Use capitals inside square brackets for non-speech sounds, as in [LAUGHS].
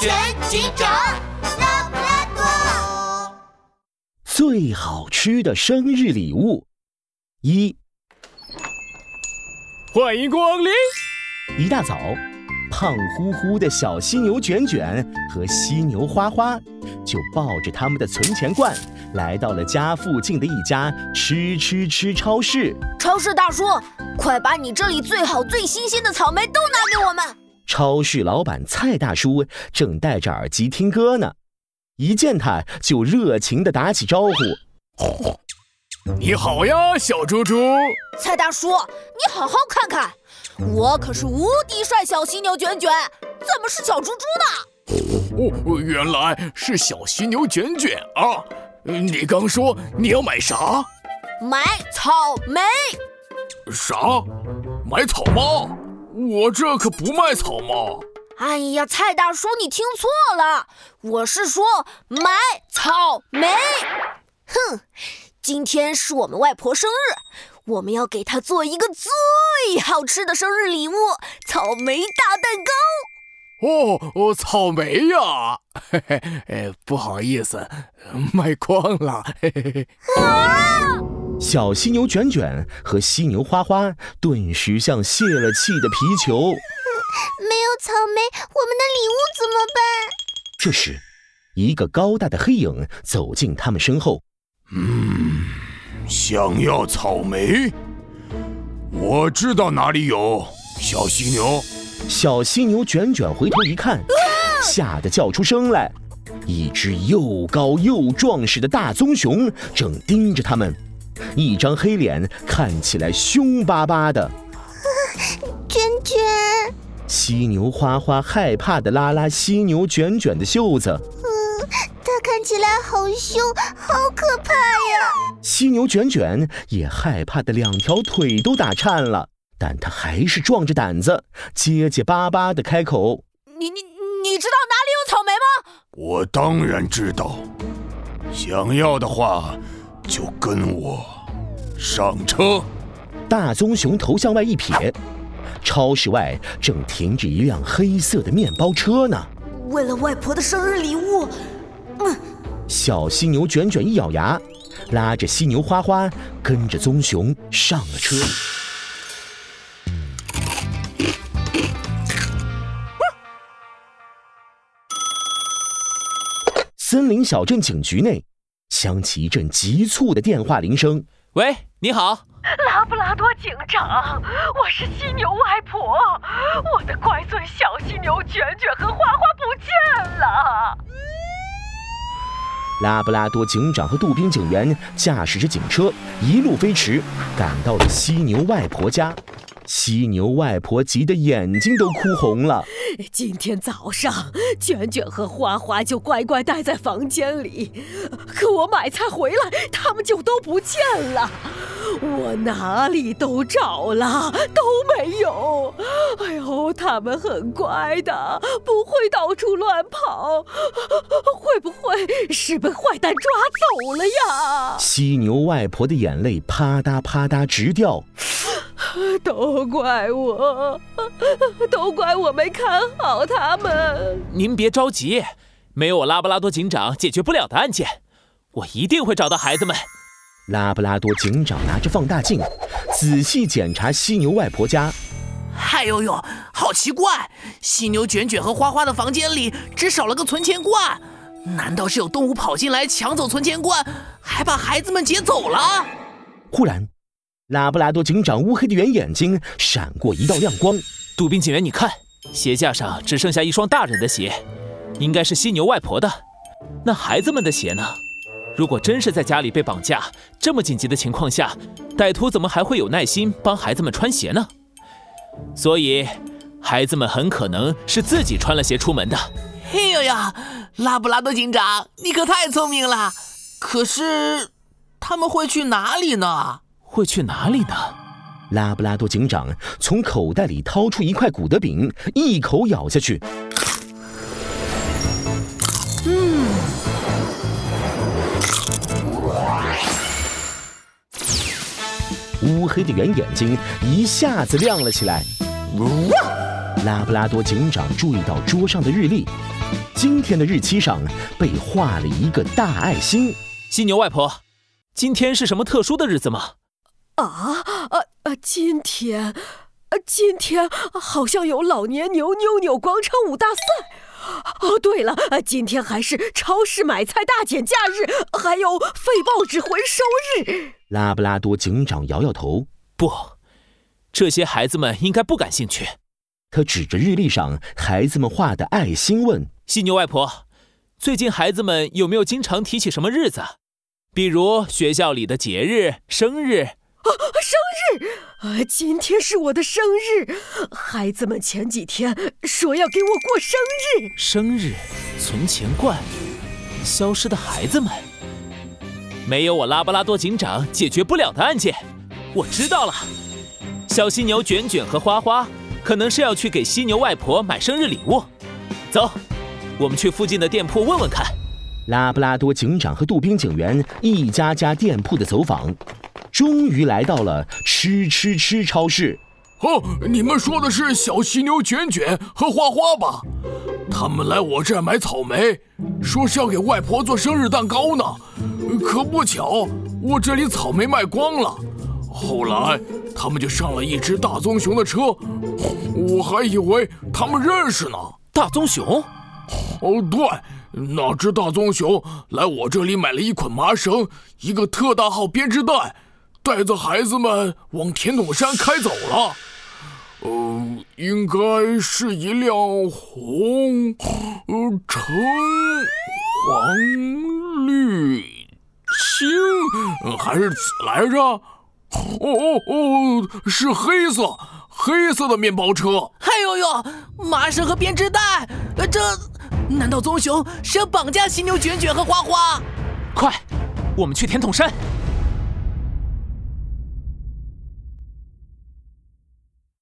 全警长，拉布拉多。最好吃的生日礼物一，欢迎光临。一大早，胖乎乎的小犀牛卷卷和犀牛花花就抱着他们的存钱罐，来到了家附近的一家吃吃吃超市。超市大叔，快把你这里最好最新鲜的草莓都拿给我们！超市老板蔡大叔正戴着耳机听歌呢，一见他就热情地打起招呼：“ [LAUGHS] 你好呀，小猪猪！”蔡大叔，你好好看看，我可是无敌帅小犀牛卷卷，怎么是小猪猪呢？哦，原来是小犀牛卷卷啊！你刚说你要买啥？买草莓。啥？买草帽？我这可不卖草帽。哎呀，蔡大叔，你听错了，我是说买草莓。哼，今天是我们外婆生日，我们要给她做一个最好吃的生日礼物——草莓大蛋糕。哦哦，草莓呀！嘿嘿，哎，不好意思，卖光了。嘿嘿嘿。啊！小犀牛卷卷和犀牛花花顿时像泄了气的皮球。没有草莓，我们的礼物怎么办？这时，一个高大的黑影走进他们身后。嗯，想要草莓？我知道哪里有。小犀牛，小犀牛卷卷回头一看，吓得叫出声来。一只又高又壮实的大棕熊正盯着他们。一张黑脸看起来凶巴巴的，卷卷。犀牛花花害怕的拉拉犀牛卷卷的袖子，嗯，它看起来好凶，好可怕呀！犀牛卷卷也害怕的两条腿都打颤了，但他还是壮着胆子，结结巴巴的开口：“你你你知道哪里有草莓吗？”“我当然知道，想要的话。”就跟我上车。大棕熊头向外一撇，超市外正停着一辆黑色的面包车呢。为了外婆的生日礼物，嗯。小犀牛卷卷一咬牙，拉着犀牛花花跟着棕熊上了车。森林小镇警局内。响起一阵急促的电话铃声。喂，你好，拉布拉多警长，我是犀牛外婆，我的乖孙小犀牛卷卷和花花不见了。拉布拉多警长和杜宾警员驾驶着警车，一路飞驰，赶到了犀牛外婆家。犀牛外婆急得眼睛都哭红了。[LAUGHS] 今天早上，卷卷和花花就乖乖待在房间里，可我买菜回来，他们就都不见了。我哪里都找了，都没有。哎呦，他们很乖的，不会到处乱跑。会不会是被坏蛋抓走了呀？犀牛外婆的眼泪啪嗒啪嗒直掉。[LAUGHS] 都怪我，都怪我没看好他们。您别着急，没有我拉布拉多警长解决不了的案件，我一定会找到孩子们。拉布拉多警长拿着放大镜，仔细检查犀牛外婆家。哎呦呦，好奇怪！犀牛卷卷和花花的房间里只少了个存钱罐，难道是有动物跑进来抢走存钱罐，还把孩子们劫走了？忽然。拉布拉多警长乌黑的圆眼睛闪过一道亮光。杜宾警员，你看，鞋架上只剩下一双大人的鞋，应该是犀牛外婆的。那孩子们的鞋呢？如果真是在家里被绑架，这么紧急的情况下，歹徒怎么还会有耐心帮孩子们穿鞋呢？所以，孩子们很可能是自己穿了鞋出门的。嘿呦呀，拉布拉多警长，你可太聪明了。可是，他们会去哪里呢？会去哪里呢？拉布拉多警长从口袋里掏出一块古德饼，一口咬下去。嗯，乌黑的圆眼睛一下子亮了起来。拉布拉多警长注意到桌上的日历，今天的日期上被画了一个大爱心。犀牛外婆，今天是什么特殊的日子吗？啊啊啊，今天，呃今天好像有老年牛妞妞广场舞大赛。哦，对了，呃今天还是超市买菜大减价日，还有废报纸回收日。拉布拉多警长摇摇头，不，这些孩子们应该不感兴趣。他指着日历上孩子们画的爱心问犀牛外婆，最近孩子们有没有经常提起什么日子？比如学校里的节日、生日？啊，生日！呃，今天是我的生日，孩子们前几天说要给我过生日。生日，存钱罐，消失的孩子们，没有我拉布拉多警长解决不了的案件。我知道了，小犀牛卷卷和花花可能是要去给犀牛外婆买生日礼物。走，我们去附近的店铺问问看。拉布拉多警长和杜宾警员一家家店铺的走访，终于来到了吃吃吃超市。哦，你们说的是小犀牛卷卷和花花吧？他们来我这儿买草莓，说是要给外婆做生日蛋糕呢。可不巧，我这里草莓卖光了。后来他们就上了一只大棕熊的车，我还以为他们认识呢。大棕熊？哦，对，那只大棕熊来我这里买了一捆麻绳，一个特大号编织袋，带着孩子们往甜筒山开走了。呃，应该是一辆红、呃橙、黄、绿、青，呃还是紫来着？哦哦哦，是黑色，黑色的面包车。哎呦呦，麻绳和编织袋，呃，这难道棕熊是要绑架犀牛卷卷和花花？快，我们去甜筒山。